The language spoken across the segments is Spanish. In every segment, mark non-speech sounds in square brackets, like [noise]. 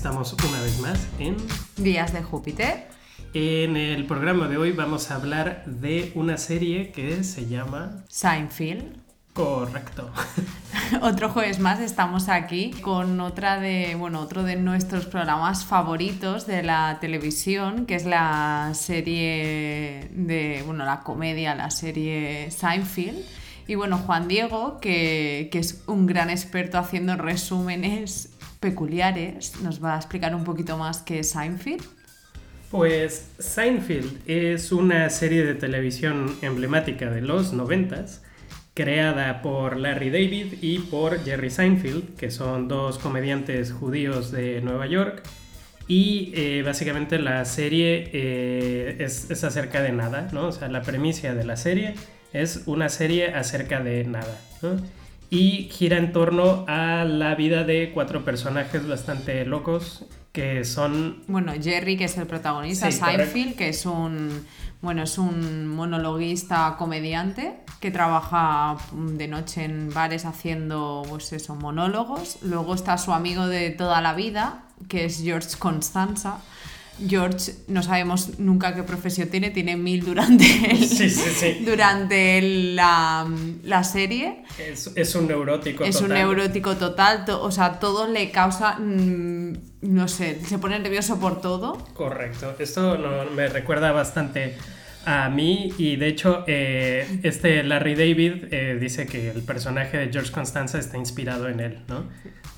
Estamos una vez más en Días de Júpiter. En el programa de hoy vamos a hablar de una serie que se llama Seinfeld. Correcto. [laughs] Otro jueves más estamos aquí con otra de, bueno, otro de nuestros programas favoritos de la televisión, que es la serie de, bueno, la comedia, la serie Seinfeld. Y bueno, Juan Diego, que, que es un gran experto haciendo resúmenes peculiares, nos va a explicar un poquito más qué es Seinfeld. Pues Seinfeld es una serie de televisión emblemática de los noventas creada por Larry David y por Jerry Seinfeld, que son dos comediantes judíos de Nueva York. Y eh, básicamente la serie eh, es, acerca de nada, ¿no? O sea, la premisa de la serie es una serie acerca de nada, Y gira en torno a la vida de cuatro personajes bastante locos que son... Bueno, Jerry, que es el protagonista, Seinfeld, que es un, bueno, es un monologuista comediante que trabaja de noche en bares haciendo, pues eso, monólogos. Luego está su amigo de toda la vida, que es George Constanza, George no sabemos nunca qué profesión tiene, tiene mil durante, [laughs] durante la, serie. Es, un neurótico es un neurótico total, o sea, todo le causa, mm, no sé, se pone nervioso por todo. Correcto, esto me recuerda bastante a mí y de hecho eh, este Larry David eh, dice que el personaje de George Constanza está inspirado en él, ¿no?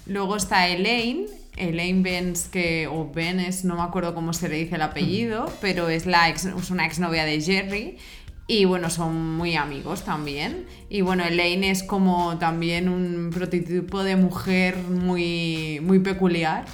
Luego está Elaine, Elaine Benz, que, o Benes, no me acuerdo cómo se le dice el apellido, pero es, la ex, es una exnovia de Jerry. Y bueno, son muy amigos también. Y bueno, Elaine es como también un prototipo de mujer muy, muy peculiar,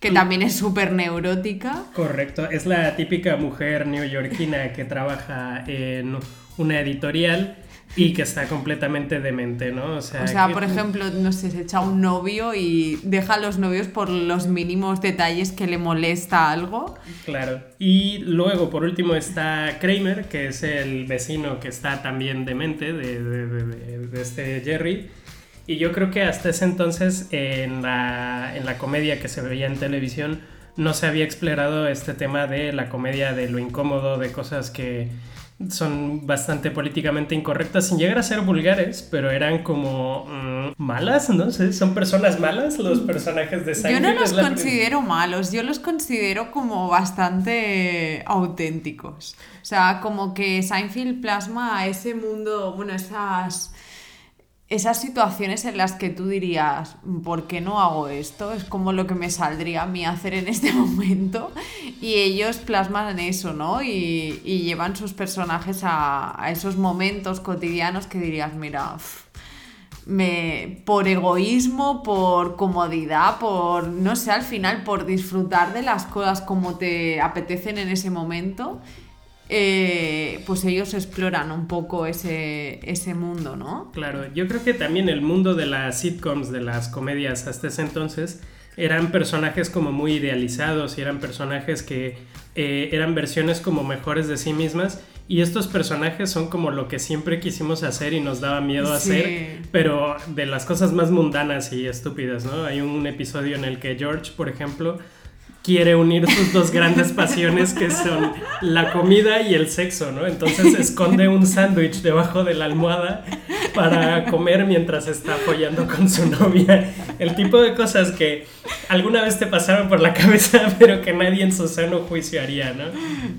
que mm. también es súper neurótica. Correcto, es la típica mujer neoyorquina que trabaja en una editorial y que está completamente demente, ¿no? O sea, por ejemplo, no sé, se echa un novio y deja a los novios por los mínimos detalles que le molesta algo. Claro. Y luego, por último, está Kramer, que es el vecino que está también demente de, de, este Jerry. Y yo creo que hasta ese entonces, en la, en la comedia que se veía en televisión, no se había explorado este tema de la comedia, de lo incómodo, de cosas que son bastante políticamente incorrectas sin llegar a ser vulgares, pero eran como mm, malas, no sé, son personas malas los personajes de Seinfeld. Yo no los considero malos, yo los considero como bastante auténticos. O sea, como que Seinfeld plasma ese mundo, bueno, esas esas situaciones en las que tú dirías, ¿por qué no hago esto? Es como lo que me saldría a mí hacer en este [laughs] momento. Y ellos plasman eso, ¿no? Y, llevan sus personajes a, esos momentos cotidianos que dirías, mira, me, por egoísmo, por comodidad, por, no sé, al final, por disfrutar de las cosas como te apetecen en ese momento eh, pues ellos exploran un poco ese, ese mundo, ¿no? Claro, yo creo que también el mundo de las sitcoms, de las comedias hasta ese entonces, eran personajes como muy idealizados y eran personajes que eh, eran versiones como mejores de sí mismas. Y estos personajes son como lo que siempre quisimos hacer y nos daba miedo hacer, pero de las cosas más mundanas y estúpidas, ¿no? Hay un episodio en el que George, por ejemplo, quiere unir sus dos grandes pasiones que son la comida y el sexo, ¿no? Entonces esconde un sándwich debajo de la almohada para comer mientras está apoyando con su novia. El tipo de cosas que alguna vez te pasaron por la cabeza, [laughs] pero que nadie en su sano juicio haría, ¿no?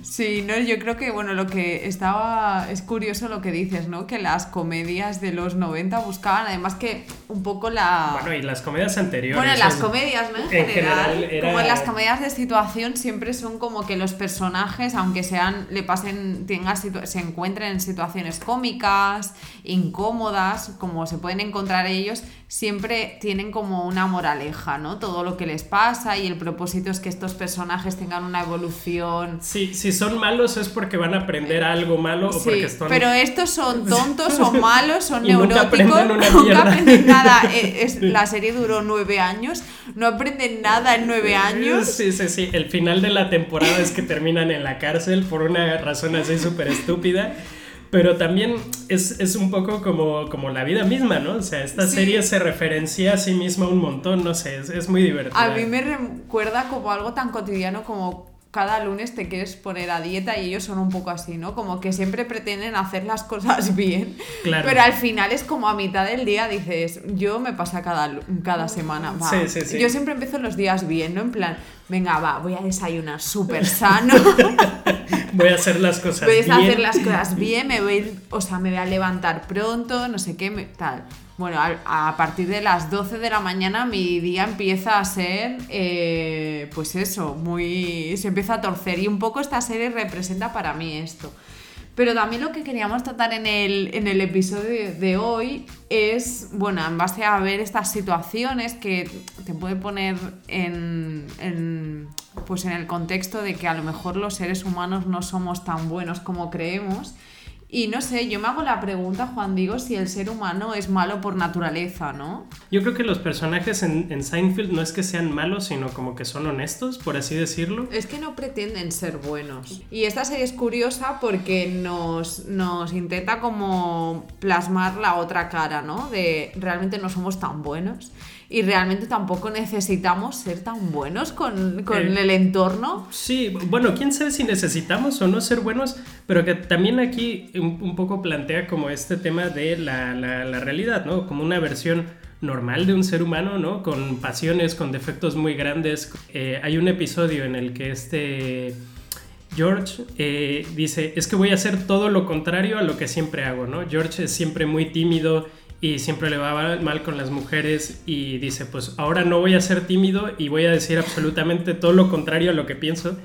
Sí, no, yo creo que, bueno, lo que estaba, es curioso lo que dices, ¿no? Que las comedias de los 90 buscaban, además que un poco la... Bueno, y las comedias anteriores. Bueno, las comedias, ¿no? En, general, como en las comedias de situación siempre son como que los personajes, aunque sean, le pasen, tengan se encuentren en situaciones cómicas, incómodas, como se pueden encontrar ellos, siempre tienen como una moraleja, ¿no? Todo lo que les pasa y el propósito es que estos personajes tengan una evolución. Sí, si son malos es porque van a aprender algo malo o porque están... Pero estos son [laughs] tontos, son malos, son [laughs] neuróticos, nunca aprenden, nada. [laughs] Eh, es, la serie duró nueve años, no aprenden nada en nueve años. Sí, sí, sí. El final de la temporada es que terminan en la cárcel por una razón así súper estúpida. pero también es, es, un poco como, como la vida misma, ¿no? O sea, esta serie se referencia a sí misma un montón, no sé, es, es muy divertido. A mí me recuerda como algo tan cotidiano como cada lunes te quieres poner a dieta y ellos son un poco así, ¿no? Como que siempre pretenden hacer las cosas [laughs] bien, claro. pero al final es como a mitad del día dices, yo me pasa cada, cada semana, va. Sí, sí, sí. Yo siempre empiezo los días bien, ¿no? En plan, venga, va, voy a desayunar súper [laughs] sano. [laughs] voy a hacer las cosas bien. Voy a hacer las cosas bien, me voy, o sea, me voy a levantar pronto, no sé qué, tal. Bueno, a, partir de las 12 de la mañana mi día empieza a ser, eh, pues eso, muy... se empieza a torcer y un poco esta serie representa para mí esto. Pero también lo que queríamos tratar en el, en el episodio de hoy es, bueno, en base a ver estas situaciones que te puede poner en, en, pues en el contexto de que a lo mejor los seres humanos no somos tan buenos como creemos y no sé, yo me hago la pregunta, Juan Digo, si el ser humano es malo por naturaleza, ¿no? Yo creo que los personajes en, en, Seinfeld no es que sean malos, sino como que son honestos, por así decirlo. Es que no pretenden ser buenos. Y esta serie es curiosa porque nos, nos intenta como plasmar la otra cara, ¿no? De realmente no somos tan buenos y realmente tampoco necesitamos ser tan buenos con, con eh, el entorno. Sí, bueno, quién sabe si necesitamos o no ser buenos, pero que también aquí un, poco plantea como este tema de la, la, realidad, ¿no? Como una versión normal de un ser humano, ¿no? Con pasiones, con defectos muy grandes. Eh, hay un episodio en el que este... George eh, dice, es que voy a hacer todo lo contrario a lo que siempre hago, ¿no? George es siempre muy tímido, y siempre le va mal con las mujeres y dice, pues ahora no voy a ser tímido y voy a decir absolutamente todo lo contrario a lo que pienso.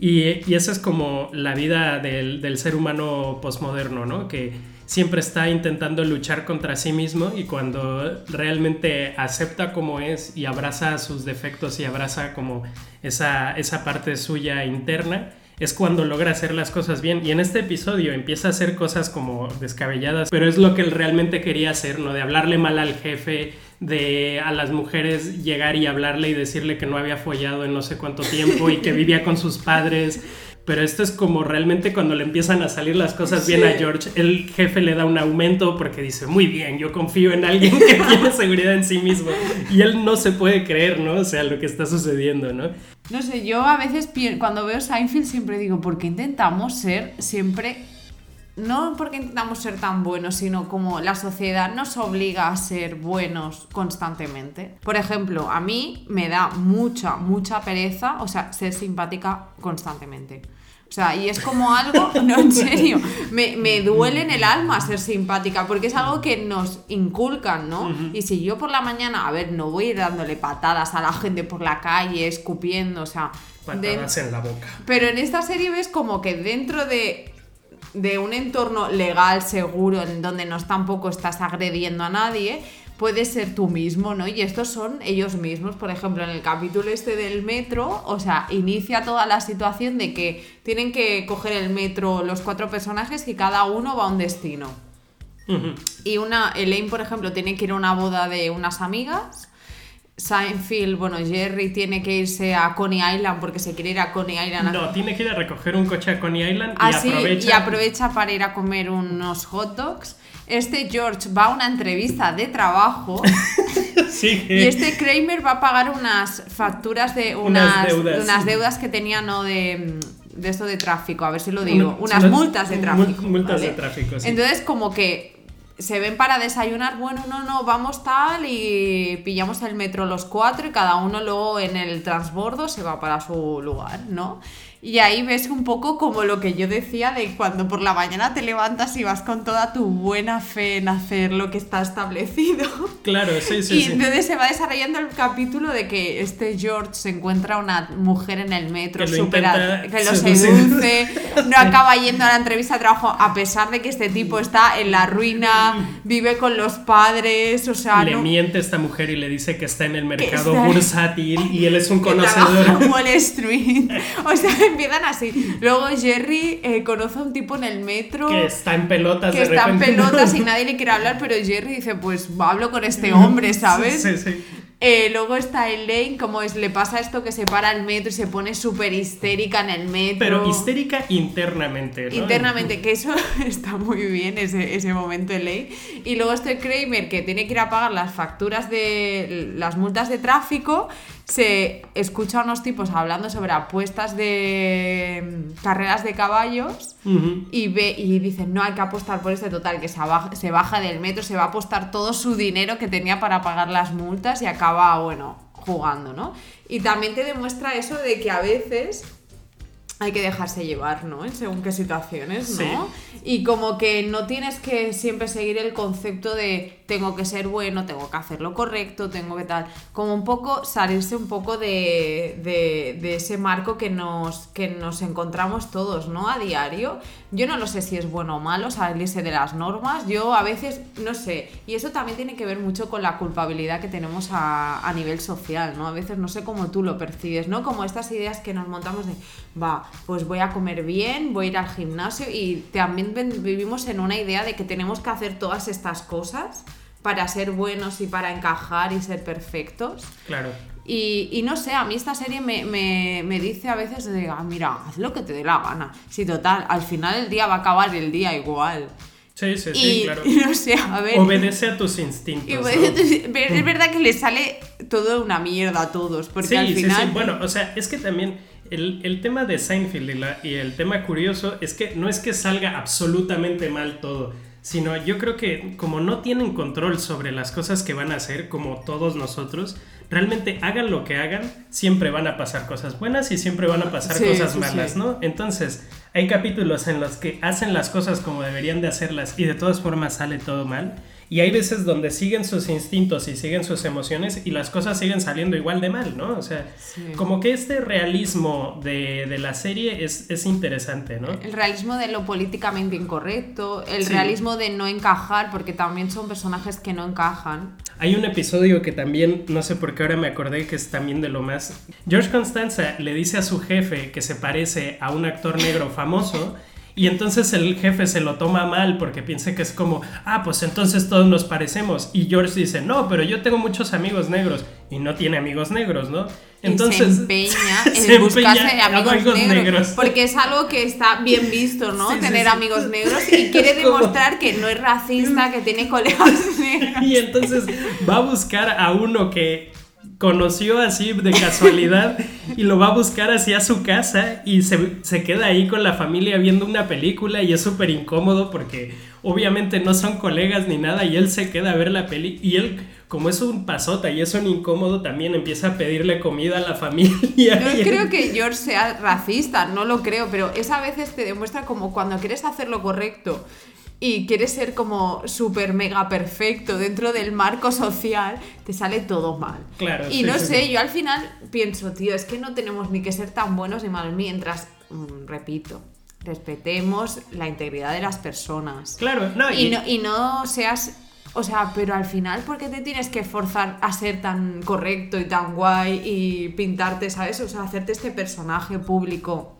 Y, y esa es como la vida del, del ser humano postmoderno, ¿no? Que siempre está intentando luchar contra sí mismo y cuando realmente acepta como es y abraza sus defectos y abraza como esa, esa parte suya interna, es cuando logra hacer las cosas bien. Y en este episodio empieza a hacer cosas como descabelladas, pero es lo que él realmente quería hacer, ¿no? De hablarle mal al jefe, de a las mujeres llegar y hablarle y decirle que no había follado en no sé cuánto tiempo y que [laughs] vivía con sus padres. Pero esto es como realmente cuando le empiezan a salir las cosas bien a George, el jefe le da un aumento porque dice, muy bien, yo confío en alguien que [laughs] tiene seguridad en sí mismo. Y él no se puede creer, ¿no? O sea, lo que está sucediendo, ¿no? No sé, yo a veces cuando veo Seinfeld siempre digo, ¿por qué intentamos ser siempre... No porque intentamos ser tan buenos, sino como la sociedad nos obliga a ser buenos constantemente. Por ejemplo, a mí me da mucha, mucha pereza, o sea, ser simpática constantemente. O sea, y es como algo, [laughs] no, en serio, me, me, duele en el alma ser simpática, porque es algo que nos inculcan, ¿no? Y si yo por la mañana, a ver, no voy a ir dándole patadas a la gente por la calle, escupiendo, o sea... Patadas en la boca. Pero en esta serie ves como que dentro de de un entorno legal, seguro, en donde no tampoco estás agrediendo a nadie, puedes ser tú mismo, ¿no? Y estos son ellos mismos. Por ejemplo, en el capítulo este del metro, o sea, inicia toda la situación de que tienen que coger el metro los cuatro personajes y cada uno va a un destino. Y una, Elaine, por ejemplo, tiene que ir a una boda de unas amigas. Seinfeld, bueno, Jerry tiene que irse a Coney Island porque se quiere ir a Coney Island. No, tiene que ir a recoger un coche a Coney Island y, ah, aprovecha... y aprovecha para ir a comer unos hot dogs. Este George va a una entrevista de trabajo [laughs] y este Kramer va a pagar unas facturas de unas, deudas, que tenía no de, de, esto de tráfico, a ver si lo digo, unas multas de tráfico. Multas de tráfico, sí. Entonces como que se ven para desayunar, bueno, no, no, vamos tal y pillamos el metro los cuatro y cada uno luego en el transbordo se va para su lugar, ¿no? Y ahí ves un poco como lo que yo decía de cuando por la mañana te levantas y vas con toda tu buena fe en hacer lo que está establecido. [laughs] Claro, sí, sí. Y entonces se va desarrollando el capítulo de que este George se encuentra una mujer en el metro que lo, que lo seduce, [laughs] no acaba yendo a la entrevista de trabajo a pesar de que este tipo está en la ruina, [laughs] vive con los padres, o sea... Le miente esta mujer y le dice que está en el mercado bursátil y él es un conocedor. Wall Street. O sea, empiezan así. Luego Jerry eh, conoce a un tipo en el metro. Que está en pelotas. Que está en pelotas y nadie le quiere hablar, pero Jerry dice, pues hablo con este hombre, ¿sabes? Sí, sí. Eh, luego está Elaine, como es, le pasa esto que se para el metro y se pone súper histérica en el metro. Pero histérica internamente, ¿no? Internamente, que eso [laughs] está muy bien, ese, ese momento Elaine. Y luego está Kramer, que tiene que ir a pagar las facturas de las multas de tráfico se escucha a unos tipos hablando sobre apuestas de mm, carreras de caballos y ve y dicen no hay que apostar por este total que se baja, se baja del metro se va a apostar todo su dinero que tenía para pagar las multas y acaba bueno jugando no y también te demuestra eso de que a veces hay que dejarse llevar, ¿no? En según qué situaciones, ¿no? Y como que no tienes que siempre seguir el concepto de tengo que ser bueno, tengo que hacer lo correcto, tengo que tal. Como un poco salirse un poco de, de, ese marco que nos, que nos encontramos todos, ¿no? A diario. Yo no lo sé si es bueno o malo salirse de las normas. Yo a veces, no sé. Y eso también tiene que ver mucho con la culpabilidad que tenemos a, a nivel social, ¿no? A veces no sé cómo tú lo percibes, ¿no? Como estas ideas que nos montamos de, va, pues voy a comer bien, voy a ir al gimnasio y también vivimos en una idea de que tenemos que hacer todas estas cosas para ser buenos y para encajar y ser perfectos. Claro. Y, no sé, a mí esta serie me, dice a veces, de, ah, mira, haz lo que te dé la gana. Si total, al final del día va a acabar el día igual. Sí, sí, sí, claro. [laughs] no sé, a ver. Obedece a tus instintos. [laughs] Es verdad que le sale todo una mierda a todos, porque al final... Sí, sí, bueno, o sea, es que también el, tema de Seinfeld y, el tema curioso es que no es que salga absolutamente mal todo, sino yo creo que como no tienen control sobre las cosas que van a hacer, como todos nosotros, realmente hagan lo que hagan, siempre van a pasar cosas buenas y siempre van a pasar cosas malas, ¿no? Entonces, hay capítulos en los que hacen las cosas como deberían de hacerlas y de todas formas sale todo mal. Y hay veces donde siguen sus instintos y siguen sus emociones y las cosas siguen saliendo igual de mal, ¿no? O sea, como que este realismo de, de la serie es, es, interesante, ¿no? El realismo de lo políticamente incorrecto, el realismo de no encajar, porque también son personajes que no encajan. Hay un episodio que también, no sé por qué ahora me acordé que es también de lo más... George Constanza le dice a su jefe que se parece a un actor negro famoso [laughs] y entonces el jefe se lo toma mal porque piensa que es como, ah, pues entonces todos nos parecemos. Y George dice, no, pero yo tengo muchos amigos negros. Y no tiene amigos negros, ¿no? Entonces [laughs] se empeña en buscarse amigos, negros, Porque es algo que está bien visto, ¿no? Tener amigos [laughs] negros y quiere demostrar que no es racista, que tiene colegas [laughs] negros. Y entonces va a buscar a uno que conoció así de casualidad y lo va a buscar hacia su casa y se, se queda ahí con la familia viendo una película y es súper incómodo porque obviamente no son colegas ni nada y él se queda a ver la peli y él como es un pasota y es un incómodo también empieza a pedirle comida a la familia. No [laughs] creo que George sea racista, no lo creo, pero esa veces te demuestra como cuando quieres hacer lo correcto y quieres ser como súper mega perfecto dentro del marco social, te sale todo mal. Claro. Y no sé, yo al final pienso, tío, es que no tenemos ni que ser tan buenos ni malos mientras, mm, repito, respetemos la integridad de las personas. Claro, no, y, no, y no seas o sea, pero al final, ¿por qué te tienes que forzar a ser tan correcto y tan guay y pintarte, ¿sabes? O sea, hacerte este personaje público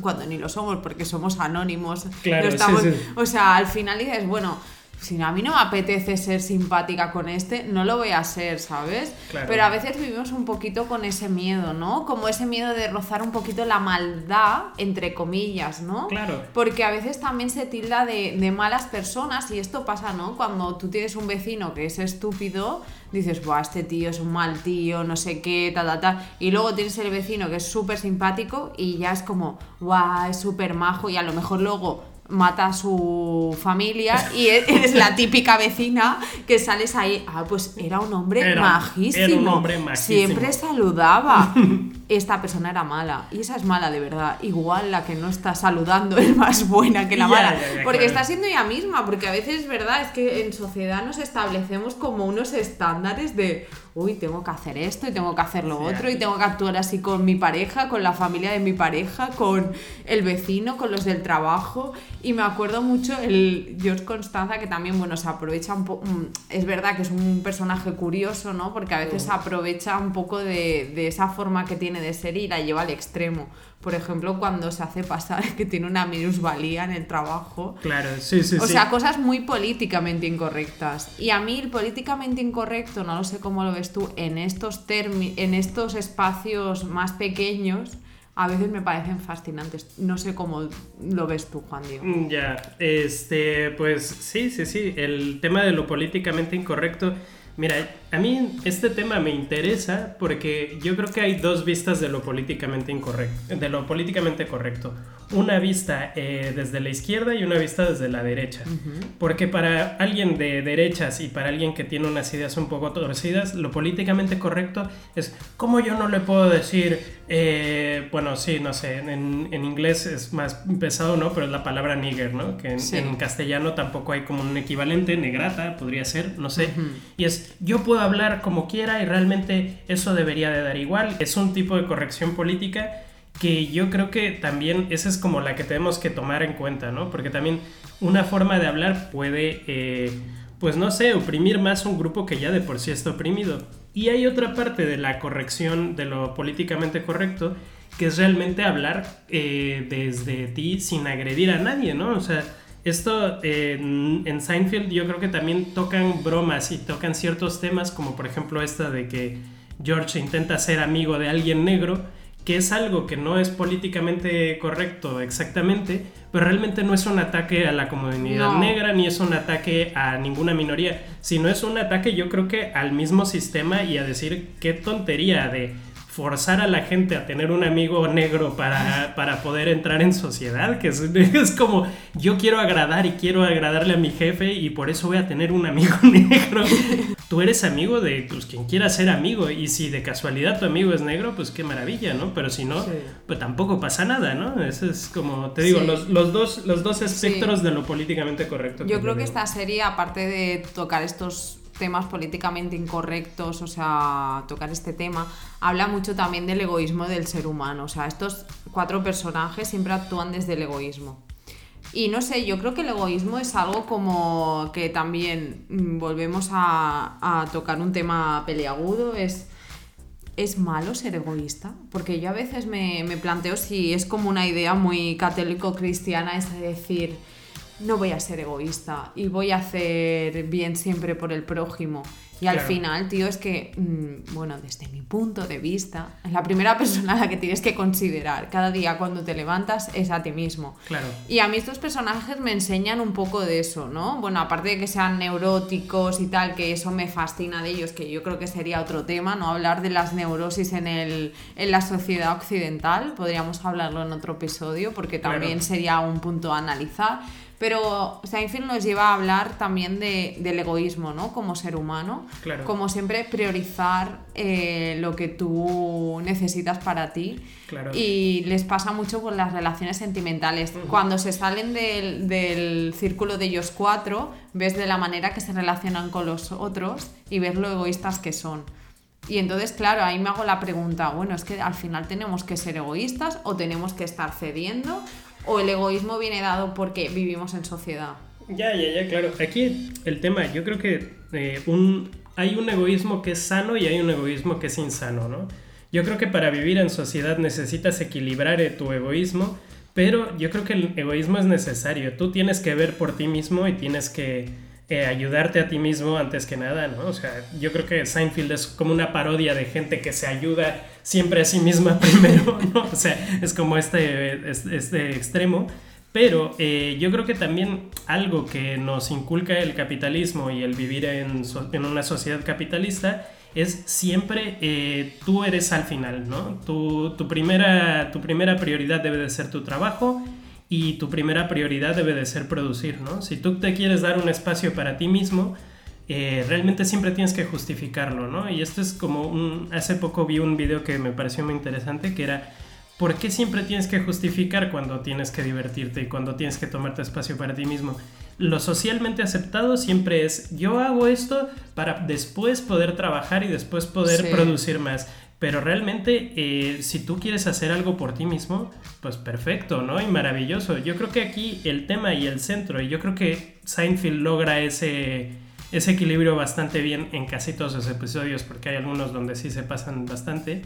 cuando ni lo somos porque somos anónimos. Claro, estamos, O sea, al final dices, bueno, si a mí no me apetece ser simpática con este, no lo voy a ser, ¿sabes? Pero a veces vivimos un poquito con ese miedo, ¿no? Como ese miedo de rozar un poquito la maldad, entre comillas, ¿no? Claro. Porque a veces también se tilda de, de malas personas y esto pasa, ¿no? Cuando tú tienes un vecino que es estúpido, dices, Buah, este tío es un mal tío, no sé qué, ta, ta, ta. Y luego tienes el vecino que es súper simpático y ya es como, guau, es súper majo y a lo mejor luego mata a su familia y eres la típica vecina que sales ahí, ah, pues era un hombre majísimo. Era un hombre majísimo. Siempre saludaba. [laughs] Esta persona era mala y esa es mala de verdad. Igual la que no está saludando [laughs] es más buena que la mala. porque está siendo ella misma, porque a veces es verdad, es que en sociedad nos establecemos como unos estándares de uy, tengo que hacer esto y tengo que hacer lo otro y tengo que actuar así con mi pareja, con la familia de mi pareja, con el vecino, con los del trabajo. Y me acuerdo mucho el George Constanza, que también, bueno, se aprovecha un poco, mm, es verdad que es un personaje curioso, ¿no? Porque a veces se aprovecha un poco de, de esa forma que tiene de ser y la lleva al extremo. Por ejemplo, cuando se hace pasar [laughs] que tiene una minusvalía en el trabajo. Claro, sí, sí, O sí. sea, cosas muy políticamente incorrectas. Y a mí el políticamente incorrecto, no lo sé cómo lo ves tú, en estos, en estos espacios más pequeños, a veces me parecen fascinantes. No sé cómo lo ves tú, Juan Diego. Mm, Ya, este, pues sí, sí, sí, el tema de lo políticamente incorrecto. Mira, a mí este tema me interesa porque yo creo que hay dos vistas de lo políticamente incorrecto, de lo políticamente correcto. Una vista eh, desde la izquierda y una vista desde la derecha. Porque para alguien de derechas y para alguien que tiene unas ideas un poco torcidas, lo políticamente correcto es como yo no le puedo decir, eh, bueno, sí, no sé, en, en inglés es más pesado, ¿no? Pero es la palabra nigger, ¿no? Que en, Sí. en castellano tampoco hay como un equivalente, negrata podría ser, no sé. Y es, yo puedo hablar como quiera y realmente eso debería de dar igual. Es un tipo de corrección política que yo creo que también esa es como la que tenemos que tomar en cuenta, ¿no? Porque también una forma de hablar puede, eh, pues no sé, oprimir más un grupo que ya de por sí está oprimido. Y hay otra parte de la corrección de lo políticamente correcto, que es realmente hablar eh, desde ti sin agredir a nadie, ¿no? O sea, esto eh, en, en Seinfeld yo creo que también tocan bromas y tocan ciertos temas, como por ejemplo esta de que George intenta ser amigo de alguien negro, que es algo que no es políticamente correcto exactamente, pero realmente no es un ataque a la comunidad No. negra ni es un ataque a ninguna minoría, sino es un ataque yo creo que al mismo sistema y a decir qué tontería de forzar a la gente a tener un amigo negro para, para poder entrar en sociedad, que es, [laughs] es como yo quiero agradar y quiero agradarle a mi jefe y por eso voy a tener un amigo [laughs] negro. Tú eres amigo de pues, quien quiera ser amigo y si de casualidad tu amigo es negro, pues qué maravilla, ¿no? Pero si no, Sí. pues tampoco pasa nada, ¿no? Eso es como, te digo, Sí. los, los dos, los dos espectros de lo políticamente correcto. Yo creo que esta serie, aparte de tocar estos temas políticamente incorrectos, o sea, tocar este tema, habla mucho también del egoísmo del ser humano. O sea, estos cuatro personajes siempre actúan desde el egoísmo. Y no sé, yo creo que el egoísmo es algo como que también mm, volvemos a, tocar un tema peliagudo, es... ¿Es malo ser egoísta? Porque yo a veces me, me planteo si es como una idea muy católico-cristiana, es de decir, no voy a ser egoísta y voy a hacer bien siempre por el prójimo. Y al final, tío, es que, mm, bueno, desde mi punto de vista, la primera [laughs] persona a la que tienes que considerar cada día cuando te levantas es a ti mismo. Claro. Y a mí estos personajes me enseñan un poco de eso, ¿no? Bueno, aparte de que sean neuróticos y tal, que eso me fascina de ellos, que yo creo que sería otro tema, ¿no? Hablar de las neurosis en, el, en la sociedad occidental, podríamos hablarlo en otro episodio, porque Claro. también sería un punto a analizar. Pero Seinfeld nos lleva a hablar también de, del egoísmo, ¿no? Como ser humano. Claro. Como siempre, priorizar eh, lo que tú necesitas para ti. Claro. Y les pasa mucho con las relaciones sentimentales. Cuando se salen del, del círculo de ellos cuatro, ves de la manera que se relacionan con los otros y ves lo egoístas que son. Y entonces, claro, ahí me hago la pregunta, bueno, es que al final tenemos que ser egoístas o tenemos que estar cediendo o el egoísmo viene dado porque vivimos en sociedad. Ya, ya, ya, claro. Aquí el tema, yo creo que eh, hay un egoísmo que es sano y hay un egoísmo que es insano, ¿no? Yo creo que para vivir en sociedad necesitas equilibrar eh, tu egoísmo, pero yo creo que el egoísmo es necesario. Tú tienes que ver por ti mismo y tienes que eh, ayudarte a ti mismo antes que nada, ¿no? O sea, yo creo que Seinfeld es como una parodia de gente que se ayuda siempre a sí misma [laughs] primero, ¿no? O sea, es como este, este, extremo. Pero eh, yo creo que también algo que nos inculca el capitalismo y el vivir en, en una sociedad capitalista es siempre eh, tú eres al final, ¿no? Tu, tu primera, tu primera prioridad debe de ser tu trabajo y tu primera prioridad debe de ser producir, ¿no? Si tú te quieres dar un espacio para ti mismo, eh, realmente siempre tienes que justificarlo, ¿no? Y esto es como un... Hace poco vi un video que me pareció muy interesante, que era, ¿por qué siempre tienes que justificar cuando tienes que divertirte y cuando tienes que tomarte espacio para ti mismo? Lo socialmente aceptado siempre es, yo hago esto para después poder trabajar y después poder Sí. producir más. Pero realmente, eh, si tú quieres hacer algo por ti mismo, pues perfecto, ¿no? Y maravilloso. Yo creo que aquí el tema y el centro, y yo creo que Seinfeld logra ese, ese equilibrio bastante bien en casi todos los episodios, porque hay algunos donde sí se pasan bastante,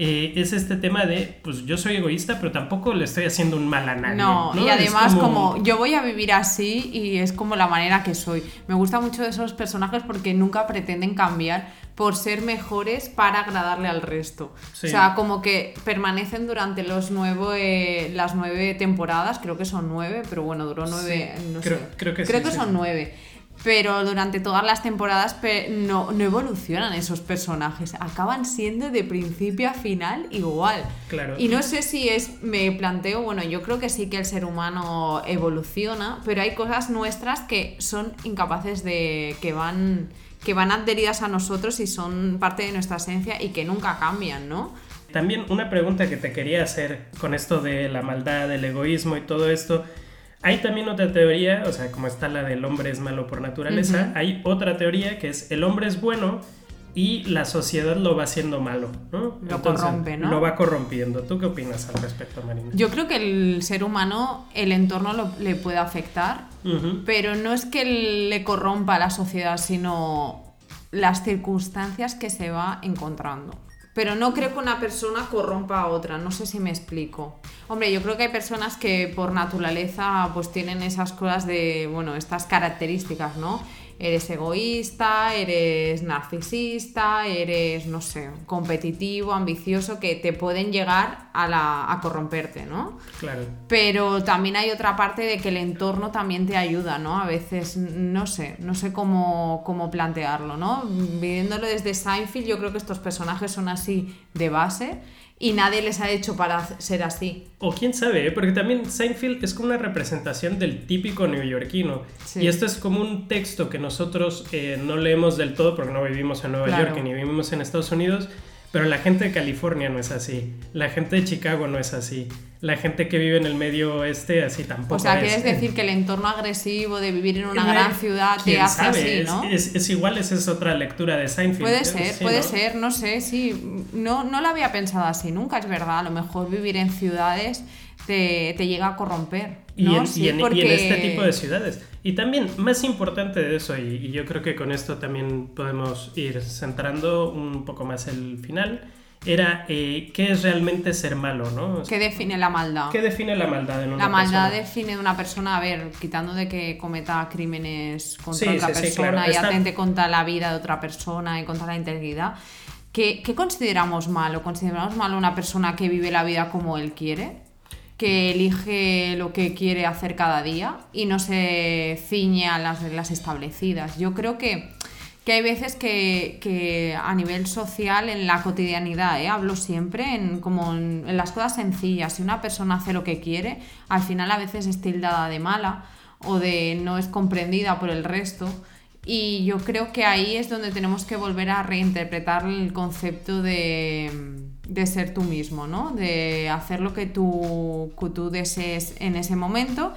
eh, es este tema de, pues yo soy egoísta, pero tampoco le estoy haciendo un mal a nadie. No, y además como... yo voy a vivir así y es como la manera que soy. Me gusta mucho de esos personajes porque nunca pretenden cambiar por ser mejores para agradarle al resto. O sea, como que permanecen durante los nueve, las nueve temporadas, creo que son nueve, pero bueno, duró nueve, no creo, sé. Creo que, creo que son nueve pero durante todas las temporadas no, no, evolucionan esos personajes, acaban siendo de principio a final igual. Claro. Y no sé si es, me planteo, bueno, yo creo que sí que el ser humano evoluciona, pero hay cosas nuestras que son incapaces de, que van, que van adheridas a nosotros y son parte de nuestra esencia y que nunca cambian, ¿no? También una pregunta que te quería hacer con esto de la maldad, el egoísmo y todo esto. Hay también otra teoría, o sea, como está la del hombre es malo por naturaleza, hay otra teoría que es el hombre es bueno y la sociedad lo va haciendo malo, ¿no? Lo corrompe, ¿no? Lo va corrompiendo. ¿Tú qué opinas al respecto, Marina? Yo creo que el ser humano, el entorno le puede afectar, pero no es que le corrompa a la sociedad, sino las circunstancias que se va encontrando. Pero no creo que una persona corrompa a otra, no sé si me explico. Hombre, yo creo que hay personas que por naturaleza pues tienen esas cosas de, bueno, estas características, ¿no? Eres egoísta, eres narcisista, eres, no sé, competitivo, ambicioso, que te pueden llegar a, la, a corromperte, ¿no? Claro. Pero también hay otra parte de que el entorno también te ayuda, ¿no? A veces, no sé, no sé cómo, cómo plantearlo, ¿no? Viéndolo desde Seinfeld, yo creo que estos personajes son así de base y nadie les ha hecho para ser así. O quién sabe, ¿eh? porque también Seinfeld es como una representación del típico neoyorquino. Y esto es como un texto que nosotros eh, no leemos del todo porque no vivimos en Nueva York ni vivimos en Estados Unidos, pero la gente de California no es así, la gente de Chicago no es así, la gente que vive en el medio oeste así tampoco. O sea, quieres decir [laughs] que el entorno agresivo de vivir en una gran ciudad te hace así, ¿no? Es, igual, esa es otra lectura de Seinfeld. Puede ser, puede ser, no sé, sí. No, no lo había pensado así nunca, es verdad. A lo mejor vivir en ciudades te, llega a corromper. Y, en, este tipo de ciudades. Y también, más importante de eso, y, yo creo que con esto también podemos ir centrando un poco más el final, era eh, qué es realmente ser malo, ¿no? ¿Qué define la maldad? ¿Qué define la maldad en una La maldad define de una persona, a ver, quitando de que cometa crímenes contra otra persona y atente contra la vida de otra persona y contra la integridad. ¿Qué, ¿Qué consideramos malo? ¿Consideramos malo una persona que vive la vida como él quiere? que elige lo que quiere hacer cada día y no se ciñe a las reglas establecidas. Yo creo que, hay veces que, a nivel social, en la cotidianidad, ¿eh? hablo siempre en, como en, las cosas sencillas, si una persona hace lo que quiere, al final a veces es tildada de mala o de no es comprendida por el resto. Y yo creo que ahí es donde tenemos que volver a reinterpretar el concepto de de ser tú mismo, ¿no? De hacer lo que tú, que tú desees en ese momento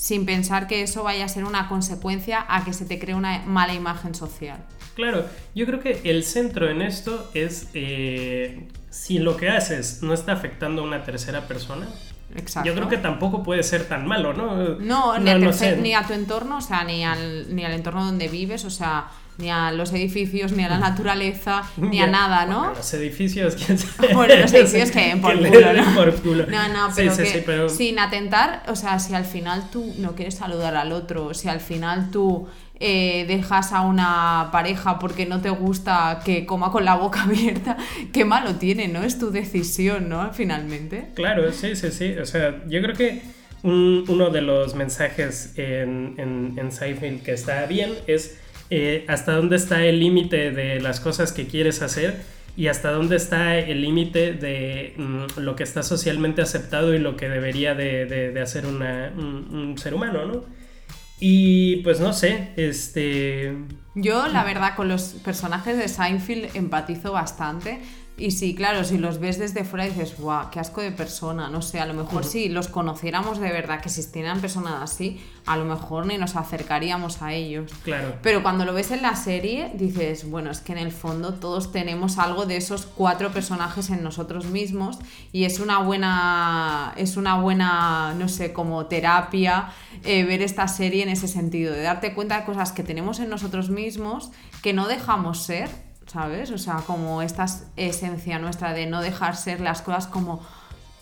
sin pensar que eso vaya a ser una consecuencia a que se te cree una mala imagen social. Claro, yo creo que el centro en esto es eh, si lo que haces no está afectando a una tercera persona. Exacto. Yo creo que tampoco puede ser tan malo, ¿no? No, ni, a ni a tu entorno, o sea, ni al, ni al entorno donde vives, o sea, ni a los edificios, ni a la naturaleza, ni a nada, ¿no? los edificios, quién sabe. [laughs] Bueno, los edificios [laughs] que por, culo, ¿no? por culo. No, no, pero, que sin atentar, o sea, si al final tú no quieres saludar al otro, si al final tú eh, dejas a una pareja porque no te gusta que coma con la boca [laughs] abierta, qué malo tiene, ¿no? Es tu decisión, ¿no? Finalmente. Claro, sí, sí, sí. O sea, yo creo que uno de los mensajes en, en, en Seinfeld que está bien es eh, hasta dónde está el límite de las cosas que quieres hacer y hasta dónde está el límite de mm, lo que está socialmente aceptado y lo que debería de, hacer un, ser humano, ¿no? Y pues no sé, este... Yo la verdad con los personajes de Seinfeld empatizo bastante y sí, claro, si los ves desde fuera dices, guau, qué asco de persona, no sé, a lo mejor si los conociéramos de verdad, que existieran personas así, a lo mejor ni nos acercaríamos a ellos. Claro. Pero cuando lo ves en la serie, dices, bueno, es que en el fondo todos tenemos algo de esos cuatro personajes en nosotros mismos y es una buena, es una buena, no sé, como terapia eh, ver esta serie en ese sentido, de darte cuenta de cosas que tenemos en nosotros mismos que no dejamos ser ¿sabes? O sea, como esta esencia nuestra de no dejar ser las cosas como,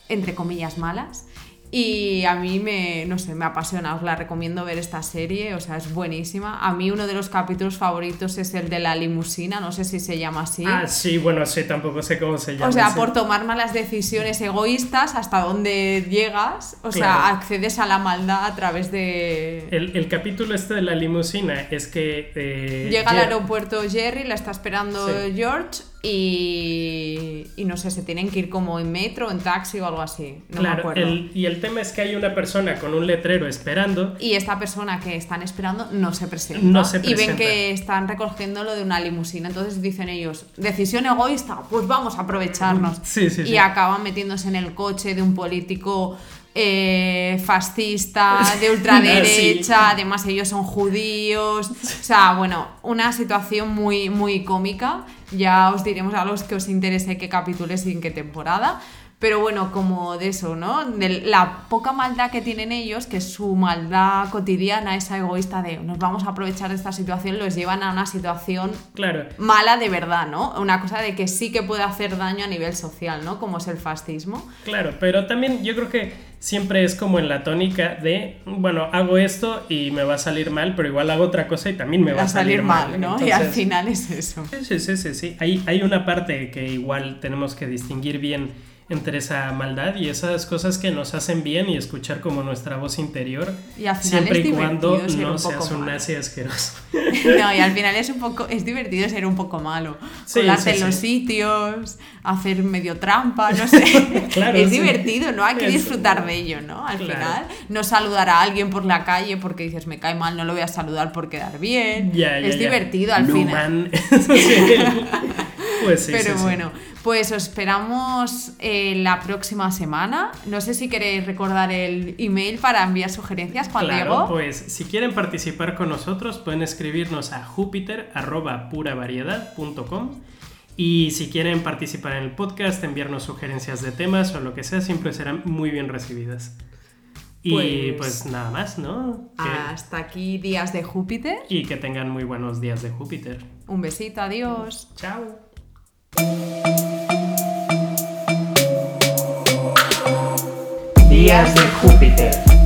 entre comillas, malas y a mí me, no sé, me apasiona, os la recomiendo ver esta serie, o sea, es buenísima. A mí uno de los capítulos favoritos es el de la limusina, no sé si se llama así. Ah, sí, bueno, sí, tampoco sé cómo se llama. O sea, por tomar malas decisiones egoístas, hasta dónde llegas, o sea, accedes a la maldad a través de... El, capítulo este de la limusina es que... Eh, Llega al aeropuerto Jerry, la está esperando George y, y, no sé, se tienen que ir como en metro, en taxi o algo así. No me acuerdo. y el tema es que hay una persona con un letrero esperando. Y esta persona que están esperando no se presenta. No se presenta. Y ven que están recogiendo lo de una limusina. Entonces dicen ellos, decisión egoísta, pues vamos a aprovecharnos. Sí, sí, y acaban metiéndose en el coche de un político eh, fascista, de [laughs] ultraderecha, además ellos son judíos, [laughs] o sea, bueno, una situación muy, muy cómica, ya os diremos a los que os interese qué capítulos y en qué temporada, pero bueno, como de eso, ¿no? De la poca maldad que tienen ellos, que su maldad cotidiana, esa egoísta de nos vamos a aprovechar de esta situación, los llevan a una situación claro. mala de verdad, ¿no? Una cosa de que sí que puede hacer daño a nivel social, ¿no? Como es el fascismo. Claro, pero también yo creo que siempre es como en la tónica de, bueno, hago esto y me va a salir mal, pero igual hago otra cosa y también me va, a salir, mal, ¿no? y al final es eso. Sí, sí, sí, sí. Hay, hay una parte que igual tenemos que distinguir bien entre esa maldad y esas cosas que nos hacen bien y escuchar como nuestra voz interior. Y al final siempre y cuando no seas un nazi asqueroso. [laughs] No, y al final es un poco, es divertido ser un poco malo. Sí, Colarte en los sitios, hacer medio trampa, no sé. [laughs] es divertido, ¿no? Hay que disfrutar de ello, ¿no? Al final, no saludar a alguien por la calle porque dices, me cae mal, no lo voy a saludar por quedar bien. es divertido al final. [laughs] pues sí, Pero bueno, pues os esperamos eh, la próxima semana. No sé si queréis recordar el email para enviar sugerencias, Juan claro, Pues si quieren participar con nosotros, pueden escribirnos a jupiter.puravariedad.com. Y si quieren participar en el podcast, enviarnos sugerencias de temas o lo que sea, siempre serán muy bien recibidas. Y pues, pues nada más, ¿no? Hasta aquí días de Júpiter. Y que tengan muy buenos días de Júpiter. Un besito, adiós. Chao. Días de Júpiter.